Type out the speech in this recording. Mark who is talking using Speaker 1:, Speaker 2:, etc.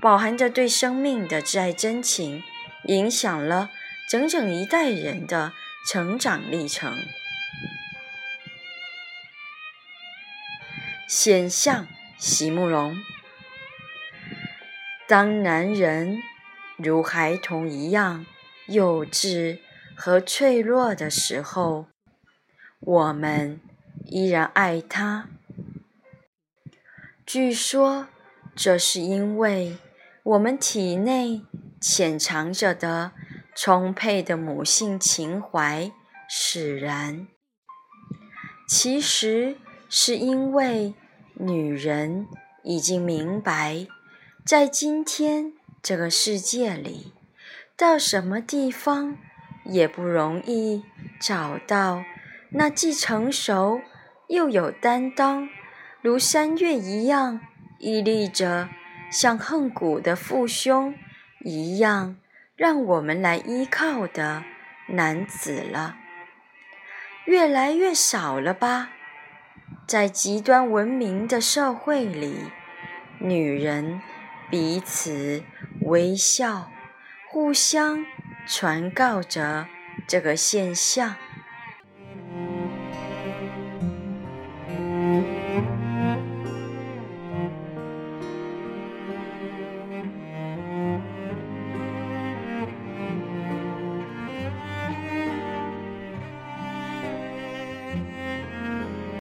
Speaker 1: 饱含着对生命的挚爱真情，影响了整整一代人的成长历程。现象，席慕容。当男人如孩童一样幼稚和脆弱的时候，我们依然爱他。据说。这是因为我们体内潜藏着的充沛的母性情怀使然。其实是因为女人已经明白，在今天这个世界里，到什么地方也不容易找到那既成熟又有担当，如山月一样。屹立着，像恨古的父兄一样，让我们来依靠的男子了，越来越少了吧？在极端文明的社会里，女人彼此微笑，互相传告着这个现象。